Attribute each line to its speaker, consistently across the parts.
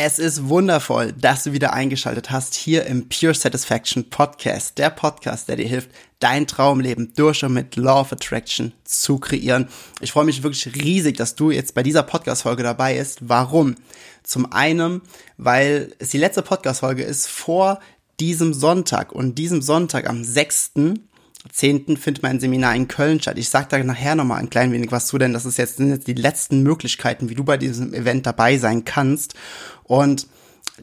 Speaker 1: Es ist wundervoll, dass du wieder eingeschaltet hast hier im Pure Satisfaction Podcast, der Podcast, der dir hilft, dein Traumleben durch und mit Law of Attraction zu kreieren. Ich freue mich wirklich riesig, dass du jetzt bei dieser Podcast-Folge dabei bist. Warum? Zum einen, weil es die letzte Podcast-Folge ist vor diesem Sonntag und diesem Sonntag am 6. 10. findet mein Seminar in Köln statt. Ich sage da nachher nochmal ein klein wenig was zu, denn das ist jetzt, sind jetzt die letzten Möglichkeiten, wie du bei diesem Event dabei sein kannst. Und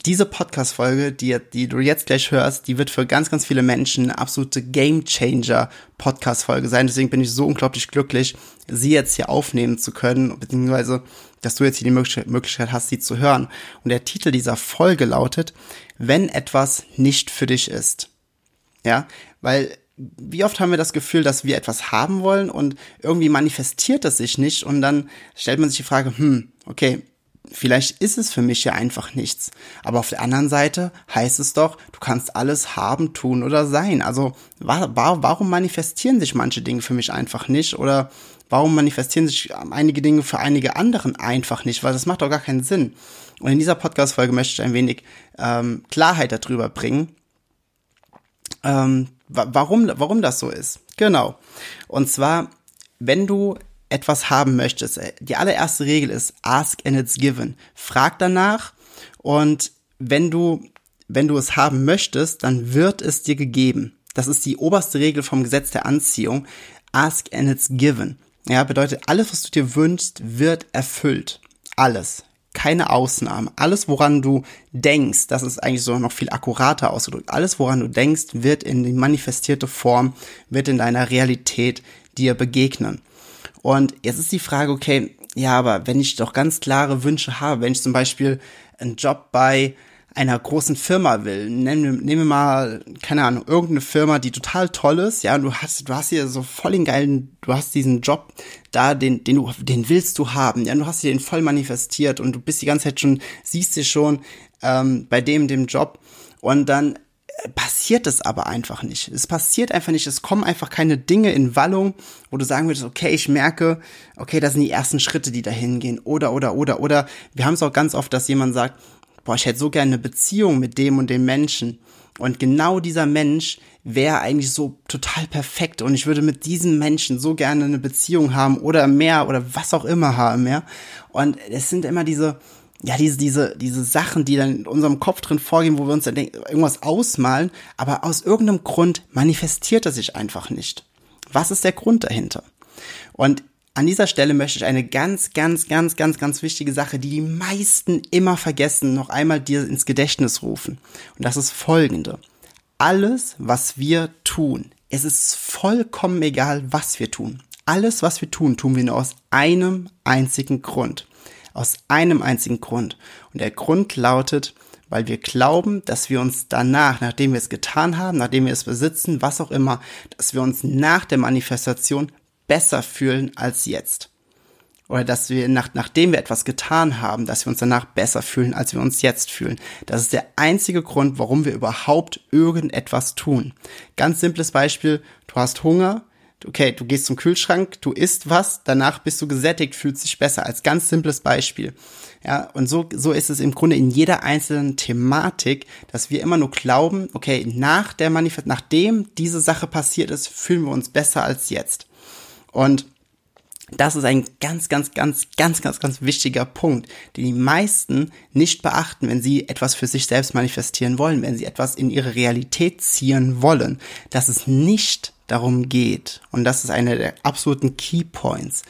Speaker 1: diese Podcast-Folge, die, die du jetzt gleich hörst, die wird für ganz, ganz viele Menschen eine absolute Game-Changer-Podcast-Folge sein. Deswegen bin ich so unglaublich glücklich, sie jetzt hier aufnehmen zu können, beziehungsweise, dass du jetzt hier die Möglichkeit hast, sie zu hören. Und der Titel dieser Folge lautet, wenn etwas nicht für dich ist. Ja, weil wie oft haben wir das Gefühl, dass wir etwas haben wollen und irgendwie manifestiert es sich nicht und dann stellt man sich die Frage, hm, okay, vielleicht ist es für mich ja einfach nichts. Aber auf der anderen Seite heißt es doch, du kannst alles haben, tun oder sein. Also warum manifestieren sich manche Dinge für mich einfach nicht oder warum manifestieren sich einige Dinge für einige anderen einfach nicht? Weil das macht doch gar keinen Sinn. Und in dieser Podcast-Folge möchte ich ein wenig ähm, Klarheit darüber bringen, ähm, warum, warum das so ist. Genau. Und zwar, wenn du etwas haben möchtest, äh, die allererste Regel ist ask and it's given. Frag danach und wenn du, wenn du es haben möchtest, dann wird es dir gegeben. Das ist die oberste Regel vom Gesetz der Anziehung. Ask and it's given. Ja, bedeutet, alles, was du dir wünschst, wird erfüllt. Alles keine Ausnahmen. Alles, woran du denkst, das ist eigentlich so noch viel akkurater ausgedrückt. Alles, woran du denkst, wird in die manifestierte Form, wird in deiner Realität dir begegnen. Und jetzt ist die Frage, okay, ja, aber wenn ich doch ganz klare Wünsche habe, wenn ich zum Beispiel einen Job bei einer großen Firma will, nehmen wir mal, keine Ahnung, irgendeine Firma, die total toll ist, ja, und du hast, du hast hier so voll den geilen, du hast diesen Job da, den, den du, den willst du haben, ja, und du hast dir den voll manifestiert und du bist die ganze Zeit schon, siehst dir schon ähm, bei dem, dem Job und dann äh, passiert es aber einfach nicht. Es passiert einfach nicht. Es kommen einfach keine Dinge in Wallung, wo du sagen würdest, okay, ich merke, okay, das sind die ersten Schritte, die dahin gehen. Oder, oder, oder, oder. Wir haben es auch ganz oft, dass jemand sagt, boah, ich hätte so gerne eine Beziehung mit dem und dem Menschen. Und genau dieser Mensch wäre eigentlich so total perfekt und ich würde mit diesem Menschen so gerne eine Beziehung haben oder mehr oder was auch immer haben, ja. Und es sind immer diese, ja, diese, diese, diese Sachen, die dann in unserem Kopf drin vorgehen, wo wir uns dann irgendwas ausmalen, aber aus irgendeinem Grund manifestiert er sich einfach nicht. Was ist der Grund dahinter? Und an dieser Stelle möchte ich eine ganz, ganz, ganz, ganz, ganz wichtige Sache, die die meisten immer vergessen, noch einmal dir ins Gedächtnis rufen. Und das ist folgende. Alles, was wir tun, es ist vollkommen egal, was wir tun. Alles, was wir tun, tun wir nur aus einem einzigen Grund. Aus einem einzigen Grund. Und der Grund lautet, weil wir glauben, dass wir uns danach, nachdem wir es getan haben, nachdem wir es besitzen, was auch immer, dass wir uns nach der Manifestation besser fühlen als jetzt. Oder dass wir, nach, nachdem wir etwas getan haben, dass wir uns danach besser fühlen, als wir uns jetzt fühlen. Das ist der einzige Grund, warum wir überhaupt irgendetwas tun. Ganz simples Beispiel, du hast Hunger, okay, du gehst zum Kühlschrank, du isst was, danach bist du gesättigt, fühlst dich besser. Als ganz simples Beispiel. Ja, und so, so ist es im Grunde in jeder einzelnen Thematik, dass wir immer nur glauben, okay, nach der Manifest, nachdem diese Sache passiert ist, fühlen wir uns besser als jetzt. Und das ist ein ganz, ganz, ganz, ganz, ganz, ganz wichtiger Punkt, den die meisten nicht beachten, wenn sie etwas für sich selbst manifestieren wollen, wenn sie etwas in ihre Realität ziehen wollen, dass es nicht darum geht, und das ist einer der absoluten Key Points,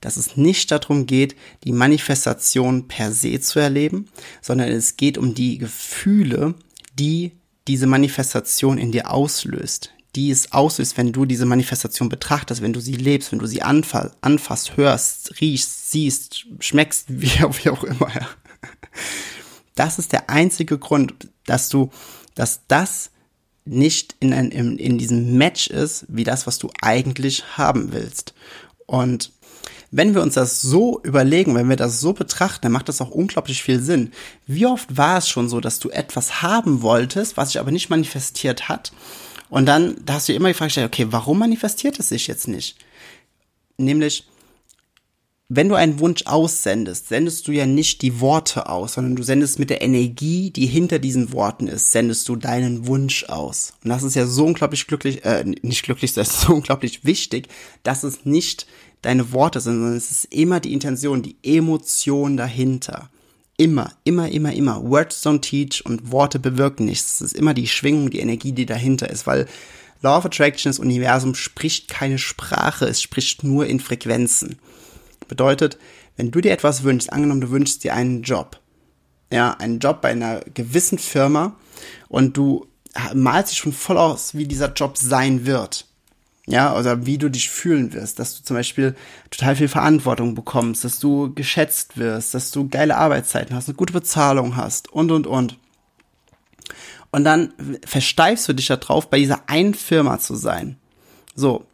Speaker 1: dass es nicht darum geht, die Manifestation per se zu erleben, sondern es geht um die Gefühle, die diese Manifestation in dir auslöst, die es auslöst, wenn du diese Manifestation betrachtest, wenn du sie lebst, wenn du sie anfasst, anfasst hörst, riechst, siehst, schmeckst, wie, wie auch immer. Das ist der einzige Grund, dass du, dass das nicht in, ein, in, in diesem Match ist, wie das, was du eigentlich haben willst. Und wenn wir uns das so überlegen, wenn wir das so betrachten, dann macht das auch unglaublich viel Sinn. Wie oft war es schon so, dass du etwas haben wolltest, was sich aber nicht manifestiert hat? Und dann, da hast du immer die Frage gestellt, okay, warum manifestiert es sich jetzt nicht? Nämlich, wenn du einen Wunsch aussendest, sendest du ja nicht die Worte aus, sondern du sendest mit der Energie, die hinter diesen Worten ist, sendest du deinen Wunsch aus. Und das ist ja so unglaublich glücklich, äh, nicht glücklich, das ist so unglaublich wichtig, dass es nicht deine Worte sind, sondern es ist immer die Intention, die Emotion dahinter. Immer, immer, immer, immer. Words don't teach und Worte bewirken nichts. Es ist immer die Schwingung, die Energie, die dahinter ist, weil Law of Attraction, das Universum spricht keine Sprache, es spricht nur in Frequenzen. Bedeutet, wenn du dir etwas wünschst, angenommen du wünschst dir einen Job, ja, einen Job bei einer gewissen Firma und du malst dich schon voll aus, wie dieser Job sein wird, ja, oder wie du dich fühlen wirst, dass du zum Beispiel total viel Verantwortung bekommst, dass du geschätzt wirst, dass du geile Arbeitszeiten hast, eine gute Bezahlung hast und, und, und. Und dann versteifst du dich darauf, bei dieser einen Firma zu sein. So,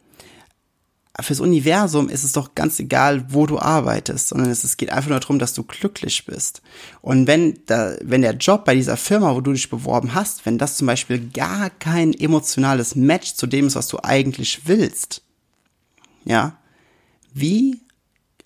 Speaker 1: fürs Universum ist es doch ganz egal, wo du arbeitest, sondern es, geht einfach nur darum, dass du glücklich bist. Und wenn, da, wenn der Job bei dieser Firma, wo du dich beworben hast, wenn das zum Beispiel gar kein emotionales Match zu dem ist, was du eigentlich willst, ja, wie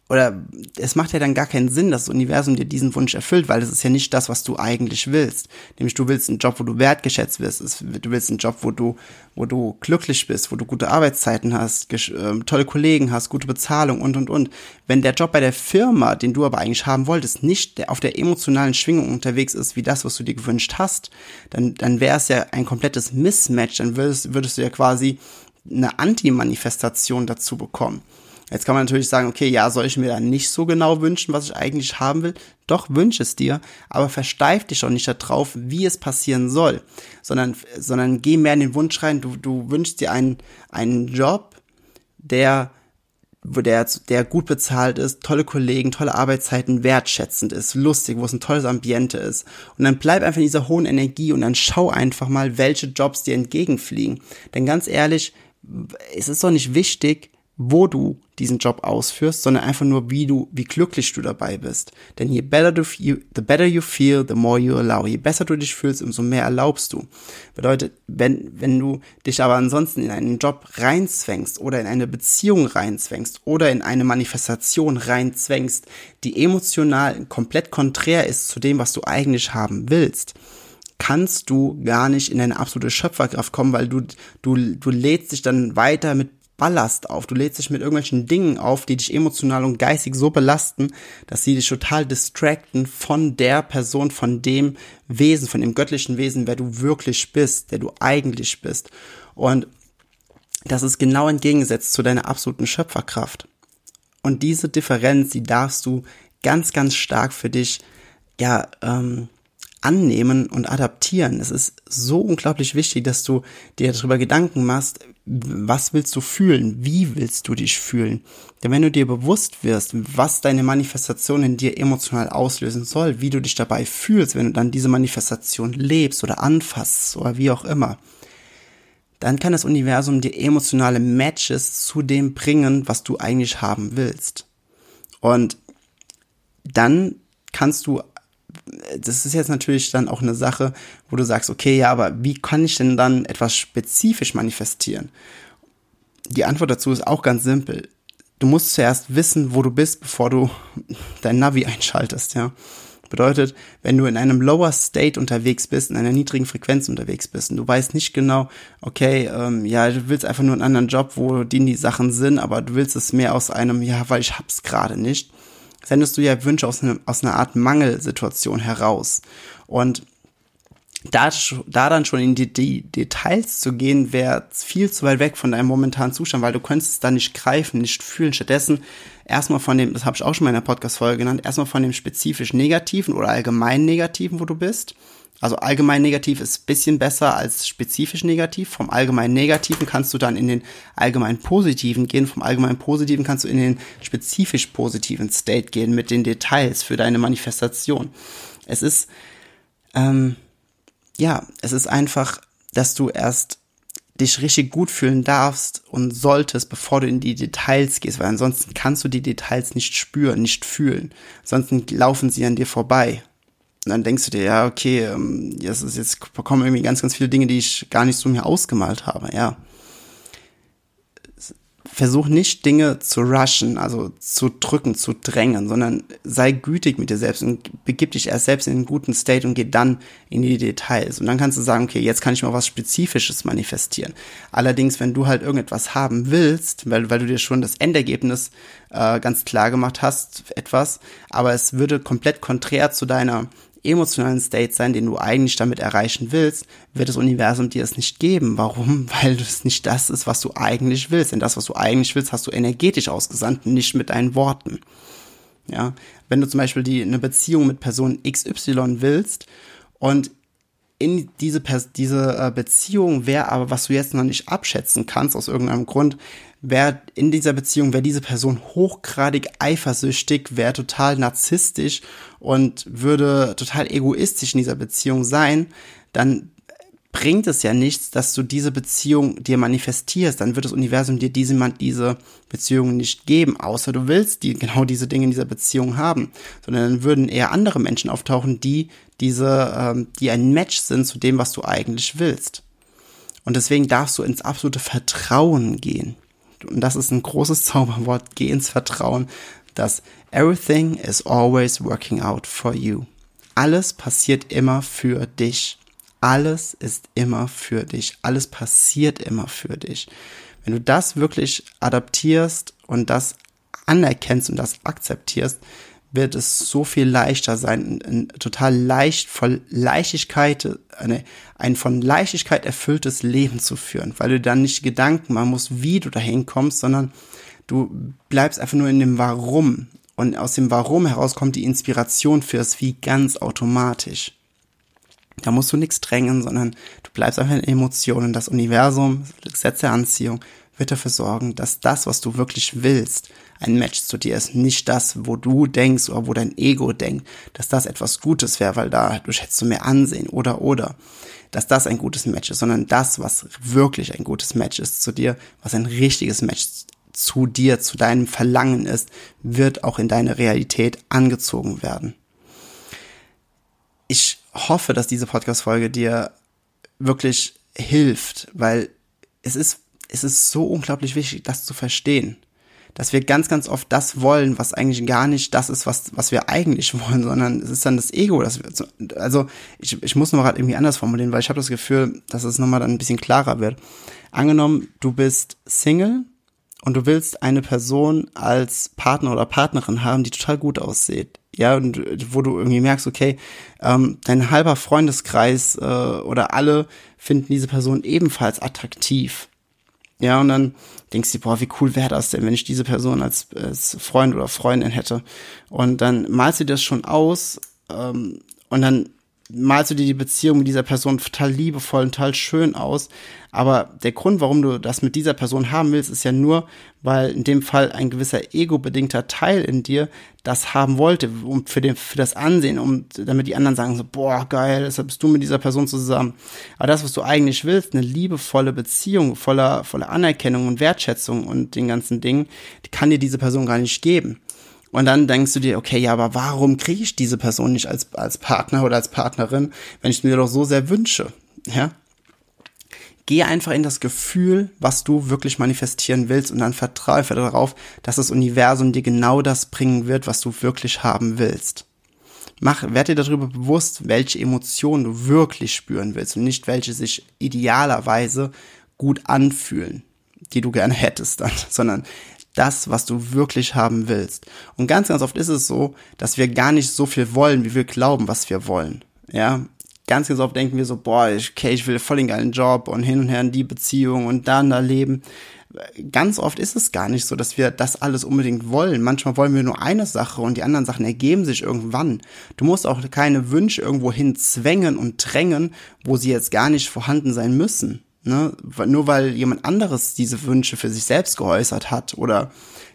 Speaker 1: oder es macht ja dann gar keinen Sinn, dass das Universum dir diesen Wunsch erfüllt, weil das ist ja nicht das, was du eigentlich willst. Nämlich du willst einen Job, wo du wertgeschätzt wirst, du willst einen Job, wo du, wo du glücklich bist, wo du gute Arbeitszeiten hast, äh, tolle Kollegen hast, gute Bezahlung und und und. Wenn der Job bei der Firma, den du aber eigentlich haben wolltest, nicht auf der emotionalen Schwingung unterwegs ist, wie das, was du dir gewünscht hast, dann, dann wäre es ja ein komplettes Mismatch, dann würdest, würdest du ja quasi eine Anti-Manifestation dazu bekommen. Jetzt kann man natürlich sagen, okay, ja, soll ich mir dann nicht so genau wünschen, was ich eigentlich haben will? Doch, wünsch es dir, aber versteif dich auch nicht darauf, wie es passieren soll, sondern, sondern geh mehr in den Wunsch rein, du, du wünschst dir einen, einen Job, der, der, der gut bezahlt ist, tolle Kollegen, tolle Arbeitszeiten, wertschätzend ist, lustig, wo es ein tolles Ambiente ist. Und dann bleib einfach in dieser hohen Energie und dann schau einfach mal, welche Jobs dir entgegenfliegen. Denn ganz ehrlich, es ist doch nicht wichtig, wo du diesen Job ausführst, sondern einfach nur, wie du, wie glücklich du dabei bist. Denn je better du the better you feel, the more you allow. Je besser du dich fühlst, umso mehr erlaubst du. Bedeutet, wenn, wenn du dich aber ansonsten in einen Job reinzwängst oder in eine Beziehung reinzwängst oder in eine Manifestation reinzwängst, die emotional komplett konträr ist zu dem, was du eigentlich haben willst, kannst du gar nicht in eine absolute Schöpferkraft kommen, weil du, du, du lädst dich dann weiter mit Ballast auf. Du lädst dich mit irgendwelchen Dingen auf, die dich emotional und geistig so belasten, dass sie dich total distracten von der Person, von dem Wesen, von dem göttlichen Wesen, wer du wirklich bist, der du eigentlich bist. Und das ist genau entgegengesetzt zu deiner absoluten Schöpferkraft. Und diese Differenz, die darfst du ganz, ganz stark für dich, ja, ähm, annehmen und adaptieren. Es ist so unglaublich wichtig, dass du dir darüber Gedanken machst, was willst du fühlen? Wie willst du dich fühlen? Denn wenn du dir bewusst wirst, was deine Manifestation in dir emotional auslösen soll, wie du dich dabei fühlst, wenn du dann diese Manifestation lebst oder anfasst oder wie auch immer, dann kann das Universum dir emotionale Matches zu dem bringen, was du eigentlich haben willst. Und dann kannst du das ist jetzt natürlich dann auch eine Sache, wo du sagst, okay, ja, aber wie kann ich denn dann etwas spezifisch manifestieren? Die Antwort dazu ist auch ganz simpel. Du musst zuerst wissen, wo du bist, bevor du dein Navi einschaltest, ja. Bedeutet, wenn du in einem Lower State unterwegs bist, in einer niedrigen Frequenz unterwegs bist und du weißt nicht genau, okay, ähm, ja, du willst einfach nur einen anderen Job, wo die, die Sachen sind, aber du willst es mehr aus einem, ja, weil ich hab's gerade nicht, sendest du ja Wünsche aus, ne, aus einer Art Mangelsituation heraus. Und da, da dann schon in die, die Details zu gehen, wäre viel zu weit weg von deinem momentanen Zustand, weil du könntest es da nicht greifen, nicht fühlen. Stattdessen erstmal von dem, das habe ich auch schon mal in der Podcast-Folge genannt, erstmal von dem spezifisch Negativen oder allgemein Negativen, wo du bist. Also allgemein negativ ist bisschen besser als spezifisch negativ. Vom allgemein negativen kannst du dann in den allgemein positiven gehen. Vom allgemein positiven kannst du in den spezifisch positiven State gehen mit den Details für deine Manifestation. Es ist, ähm, ja, es ist einfach, dass du erst dich richtig gut fühlen darfst und solltest, bevor du in die Details gehst, weil ansonsten kannst du die Details nicht spüren, nicht fühlen. Ansonsten laufen sie an dir vorbei. Und dann denkst du dir, ja, okay, ähm, jetzt, jetzt kommen irgendwie ganz, ganz viele Dinge, die ich gar nicht so mir ausgemalt habe, ja versuch nicht Dinge zu rushen, also zu drücken, zu drängen, sondern sei gütig mit dir selbst und begib dich erst selbst in einen guten State und geh dann in die Details. Und dann kannst du sagen, okay, jetzt kann ich mal was Spezifisches manifestieren. Allerdings, wenn du halt irgendetwas haben willst, weil, weil du dir schon das Endergebnis äh, ganz klar gemacht hast, etwas, aber es würde komplett konträr zu deiner emotionalen State sein, den du eigentlich damit erreichen willst, wird das Universum dir es nicht geben. Warum? Weil es nicht das ist, was du eigentlich willst. Denn das, was du eigentlich willst, hast du energetisch ausgesandt, nicht mit deinen Worten. Ja, wenn du zum Beispiel die, eine Beziehung mit Person XY willst und in diese, diese äh, Beziehung wäre aber, was du jetzt noch nicht abschätzen kannst, aus irgendeinem Grund, wäre in dieser Beziehung, wäre diese Person hochgradig eifersüchtig, wäre total narzisstisch und würde total egoistisch in dieser Beziehung sein, dann bringt es ja nichts, dass du diese Beziehung dir manifestierst. Dann wird das Universum dir diese, diese Beziehung nicht geben, außer du willst die, genau diese Dinge in dieser Beziehung haben. Sondern dann würden eher andere Menschen auftauchen, die diese, ähm, die ein Match sind zu dem, was du eigentlich willst. Und deswegen darfst du ins absolute Vertrauen gehen und das ist ein großes Zauberwort, geh ins Vertrauen, dass everything is always working out for you. Alles passiert immer für dich. Alles ist immer für dich. Alles passiert immer für dich. Wenn du das wirklich adaptierst und das anerkennst und das akzeptierst, wird es so viel leichter sein, ein, total leicht, voll Leichtigkeit, eine, ein von Leichtigkeit erfülltes Leben zu führen, weil du dann nicht Gedanken machen musst, wie du dahin kommst, sondern du bleibst einfach nur in dem Warum. Und aus dem Warum heraus kommt die Inspiration fürs Wie ganz automatisch. Da musst du nichts drängen, sondern du bleibst einfach in Emotionen. Das Universum, das Gesetz der Anziehung wird dafür sorgen, dass das, was du wirklich willst, ein Match zu dir ist. Nicht das, wo du denkst oder wo dein Ego denkt, dass das etwas Gutes wäre, weil da du schätzt du mehr Ansehen oder oder. Dass das ein gutes Match ist, sondern das, was wirklich ein gutes Match ist zu dir, was ein richtiges Match zu dir, zu deinem Verlangen ist, wird auch in deine Realität angezogen werden. Ich hoffe, dass diese Podcast-Folge dir wirklich hilft, weil es ist, es ist so unglaublich wichtig, das zu verstehen dass wir ganz, ganz oft das wollen, was eigentlich gar nicht das ist, was, was wir eigentlich wollen, sondern es ist dann das Ego, das wir, also ich, ich muss noch gerade irgendwie anders formulieren, weil ich habe das Gefühl, dass es nochmal dann ein bisschen klarer wird. Angenommen, du bist Single und du willst eine Person als Partner oder Partnerin haben, die total gut aussieht. Ja, und wo du irgendwie merkst, okay, ähm, dein halber Freundeskreis äh, oder alle finden diese Person ebenfalls attraktiv. Ja, und dann denkst du, boah, wie cool wäre das denn, wenn ich diese Person als, als Freund oder Freundin hätte. Und dann malst du das schon aus ähm, und dann malst du dir die Beziehung mit dieser Person total liebevoll und total schön aus. Aber der Grund, warum du das mit dieser Person haben willst, ist ja nur, weil in dem Fall ein gewisser ego-bedingter Teil in dir das haben wollte, um für, den, für das Ansehen, um, damit die anderen sagen so, boah, geil, deshalb bist du mit dieser Person zusammen. Aber das, was du eigentlich willst, eine liebevolle Beziehung, voller, voller Anerkennung und Wertschätzung und den ganzen Dingen, die kann dir diese Person gar nicht geben. Und dann denkst du dir, okay, ja, aber warum kriege ich diese Person nicht als, als Partner oder als Partnerin, wenn ich mir doch so sehr wünsche? Ja? Geh einfach in das Gefühl, was du wirklich manifestieren willst und dann vertraue darauf, dass das Universum dir genau das bringen wird, was du wirklich haben willst. Mach, werd dir darüber bewusst, welche Emotionen du wirklich spüren willst und nicht welche sich idealerweise gut anfühlen, die du gerne hättest dann, sondern das, was du wirklich haben willst. Und ganz, ganz oft ist es so, dass wir gar nicht so viel wollen, wie wir glauben, was wir wollen. Ja, ganz, ganz oft denken wir so, boah, okay, ich will voll den geilen Job und hin und her in die Beziehung und dann da leben. Ganz oft ist es gar nicht so, dass wir das alles unbedingt wollen. Manchmal wollen wir nur eine Sache und die anderen Sachen ergeben sich irgendwann. Du musst auch keine Wünsche irgendwo hin zwängen und drängen, wo sie jetzt gar nicht vorhanden sein müssen. Ne? Nur weil jemand anderes diese Wünsche für sich selbst geäußert hat oder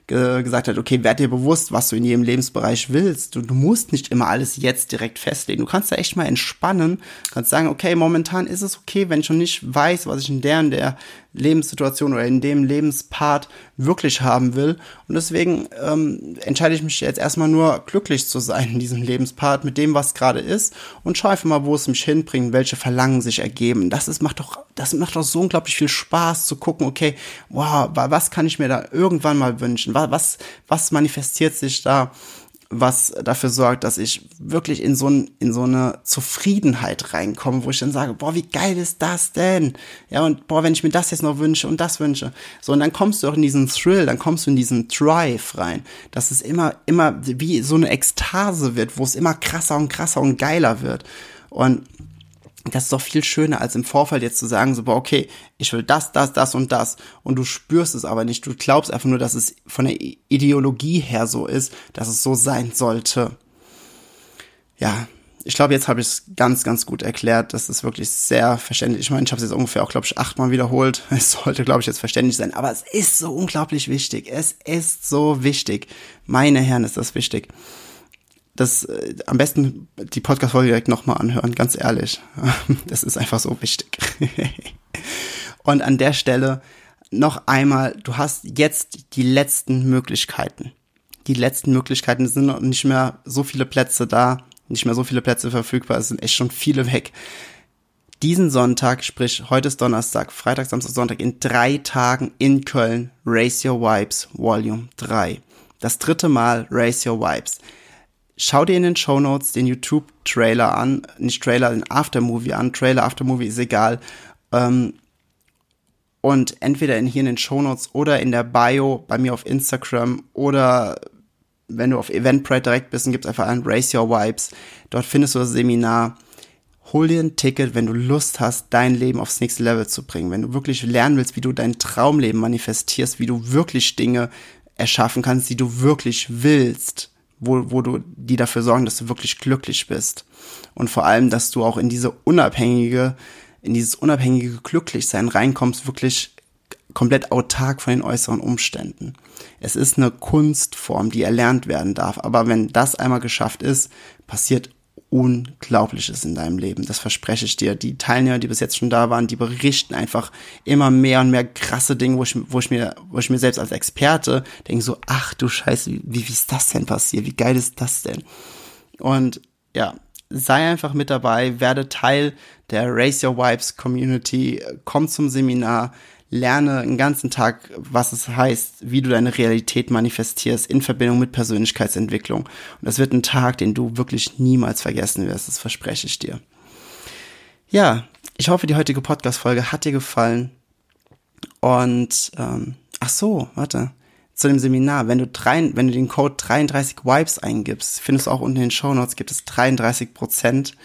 Speaker 1: ge gesagt hat, okay, werd dir bewusst, was du in jedem Lebensbereich willst. Du, du musst nicht immer alles jetzt direkt festlegen. Du kannst da echt mal entspannen, kannst sagen, okay, momentan ist es okay, wenn ich schon nicht weiß, was ich in der und der Lebenssituation oder in dem Lebenspart wirklich haben will. Und deswegen ähm, entscheide ich mich jetzt erstmal nur glücklich zu sein in diesem Lebenspart mit dem, was gerade ist und schaue einfach mal, wo es mich hinbringt, welche Verlangen sich ergeben. Das ist, macht doch, das macht doch so unglaublich viel Spaß zu gucken, okay, wow, was kann ich mir da irgendwann mal wünschen? Was, was manifestiert sich da? Was dafür sorgt, dass ich wirklich in so, ein, in so eine Zufriedenheit reinkomme, wo ich dann sage, boah, wie geil ist das denn? Ja, und boah, wenn ich mir das jetzt noch wünsche und das wünsche. So, und dann kommst du auch in diesen Thrill, dann kommst du in diesen Drive rein, dass es immer, immer wie so eine Ekstase wird, wo es immer krasser und krasser und geiler wird. Und das ist doch viel schöner, als im Vorfall jetzt zu sagen, so, boah, okay, ich will das, das, das und das. Und du spürst es aber nicht. Du glaubst einfach nur, dass es von der Ideologie her so ist, dass es so sein sollte. Ja, ich glaube, jetzt habe ich es ganz, ganz gut erklärt. Das ist wirklich sehr verständlich. Ich meine, ich habe es jetzt ungefähr auch, glaube ich, achtmal wiederholt. Es sollte, glaube ich, jetzt verständlich sein. Aber es ist so unglaublich wichtig. Es ist so wichtig. Meine Herren, ist das wichtig das äh, am besten die Podcast-Folge direkt nochmal anhören, ganz ehrlich. Das ist einfach so wichtig. Und an der Stelle noch einmal, du hast jetzt die letzten Möglichkeiten. Die letzten Möglichkeiten sind noch nicht mehr so viele Plätze da, nicht mehr so viele Plätze verfügbar, es sind echt schon viele weg. Diesen Sonntag, sprich heute ist Donnerstag, Freitag, Samstag, Sonntag, in drei Tagen in Köln, Race Your Vibes Volume 3. Das dritte Mal Race Your Vibes schau dir in den Show Notes den YouTube-Trailer an, nicht Trailer, den Aftermovie an. Trailer, Aftermovie ist egal. Ähm, und entweder in, hier in den Show Notes oder in der Bio bei mir auf Instagram oder wenn du auf Eventbrite direkt bist, dann gibt's einfach ein Race Your Vibes. Dort findest du das Seminar. Hol dir ein Ticket, wenn du Lust hast, dein Leben aufs nächste Level zu bringen. Wenn du wirklich lernen willst, wie du dein Traumleben manifestierst, wie du wirklich Dinge erschaffen kannst, die du wirklich willst wo, wo du, die dafür sorgen, dass du wirklich glücklich bist. Und vor allem, dass du auch in diese unabhängige, in dieses unabhängige Glücklichsein reinkommst, wirklich komplett autark von den äußeren Umständen. Es ist eine Kunstform, die erlernt werden darf. Aber wenn das einmal geschafft ist, passiert Unglaubliches in deinem Leben. Das verspreche ich dir. Die Teilnehmer, die bis jetzt schon da waren, die berichten einfach immer mehr und mehr krasse Dinge, wo ich, wo ich mir, wo ich mir selbst als Experte denke so, ach du Scheiße, wie, wie ist das denn passiert? Wie geil ist das denn? Und ja, sei einfach mit dabei, werde Teil der Race Your Vibes Community, komm zum Seminar, lerne einen ganzen Tag, was es heißt, wie du deine Realität manifestierst in Verbindung mit Persönlichkeitsentwicklung. Und das wird ein Tag, den du wirklich niemals vergessen wirst, das verspreche ich dir. Ja, ich hoffe, die heutige Podcast-Folge hat dir gefallen. Und ähm, ach so, warte. Zu dem Seminar, wenn du drei, wenn du den Code 33 Vibes eingibst, findest du auch unten in den Show Notes gibt es 33 Prozent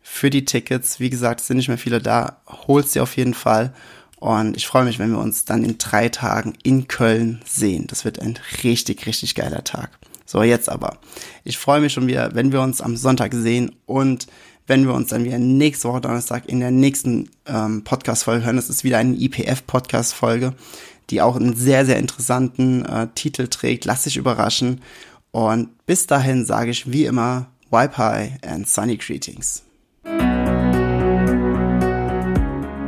Speaker 1: für die Tickets. Wie gesagt, es sind nicht mehr viele da. Holst dir auf jeden Fall. Und ich freue mich, wenn wir uns dann in drei Tagen in Köln sehen. Das wird ein richtig, richtig geiler Tag. So, jetzt aber. Ich freue mich schon wieder, wenn wir uns am Sonntag sehen und wenn wir uns dann wieder nächste Woche Donnerstag in der nächsten ähm, Podcast-Folge hören. Das ist wieder eine IPF-Podcast-Folge, die auch einen sehr, sehr interessanten äh, Titel trägt. Lass dich überraschen. Und bis dahin sage ich wie immer, High and Sunny Greetings.